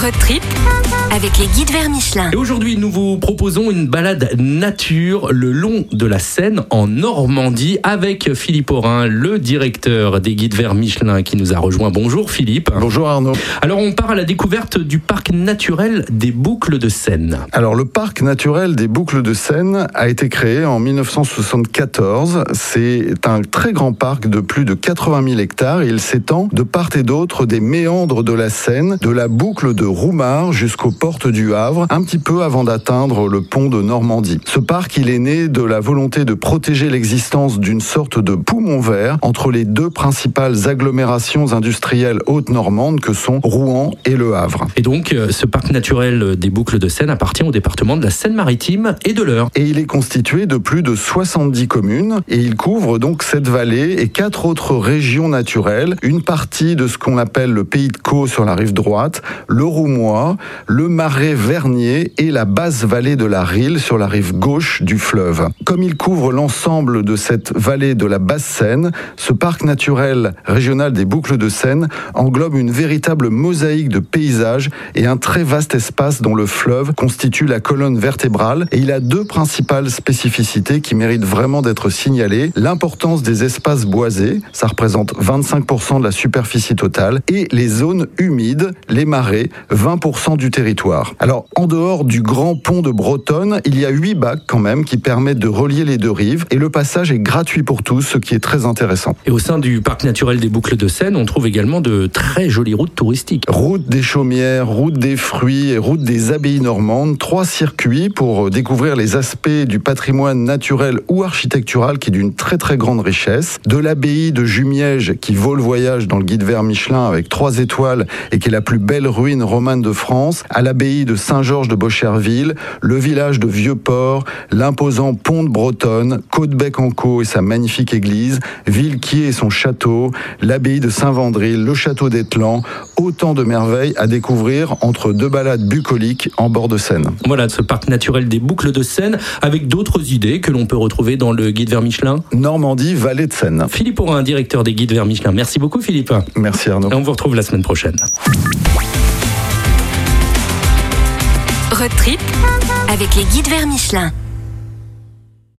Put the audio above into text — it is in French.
Road trip avec les guides vers Michelin. Et aujourd'hui, nous vous proposons une balade nature le long de la Seine en Normandie avec Philippe Aurin, le directeur des guides vers Michelin qui nous a rejoint. Bonjour Philippe. Bonjour Arnaud. Alors on part à la découverte du parc naturel des Boucles de Seine. Alors le parc naturel des Boucles de Seine a été créé en 1974. C'est un très grand parc de plus de 80 000 hectares. Il s'étend de part et d'autre des méandres de la Seine, de la boucle de Roumard jusqu'aux portes du Havre, un petit peu avant d'atteindre le pont de Normandie. Ce parc, il est né de la volonté de protéger l'existence d'une sorte de poumon vert entre les deux principales agglomérations industrielles hautes-normandes que sont Rouen et Le Havre. Et donc euh, ce parc naturel des Boucles de Seine appartient au département de la Seine-Maritime et de l'Eure. Et il est constitué de plus de 70 communes et il couvre donc cette vallée et quatre autres régions naturelles, une partie de ce qu'on appelle le pays de Caux sur la rive droite, le Roumois, le Marais Vernier et la basse vallée de la Rille sur la rive gauche du fleuve. Comme il couvre l'ensemble de cette vallée de la basse Seine, ce parc naturel régional des Boucles de Seine englobe une véritable mosaïque de paysages et un très vaste espace dont le fleuve constitue la colonne vertébrale et il a deux principales spécificités qui méritent vraiment d'être signalées. L'importance des espaces boisés, ça représente 25% de la superficie totale, et les zones humides, les marais, 20% du territoire. Alors, en dehors du grand pont de Bretonne, il y a huit bacs quand même qui permettent de relier les deux rives et le passage est gratuit pour tous, ce qui est très intéressant. Et au sein du parc naturel des Boucles de Seine, on trouve également de très jolies routes touristiques. Route des chaumières, route des fruits et route des abbayes normandes, trois circuits pour découvrir les aspects du patrimoine naturel ou architectural qui est d'une très très grande richesse. De l'abbaye de Jumièges qui vaut le voyage dans le guide vert Michelin avec trois étoiles et qui est la plus belle ruine romane de France, à l'abbaye de Saint-Georges de Bocherville, le village de Vieux-Port, l'imposant pont de Bretonne, Côte-Bec-en-Caux et sa magnifique église, Villequier et son château, l'abbaye de Saint-Vandril, le château d'Étlan, autant de merveilles à découvrir entre deux balades bucoliques en bord de Seine. Voilà ce parc naturel des Boucles de Seine avec d'autres idées que l'on peut retrouver dans le guide vers Michelin. Normandie, vallée de Seine. Philippe Aurin, directeur des guides vers Michelin. Merci beaucoup Philippe. Merci Arnaud. Et on vous retrouve la semaine prochaine. Road trip avec les guides vers Michelin.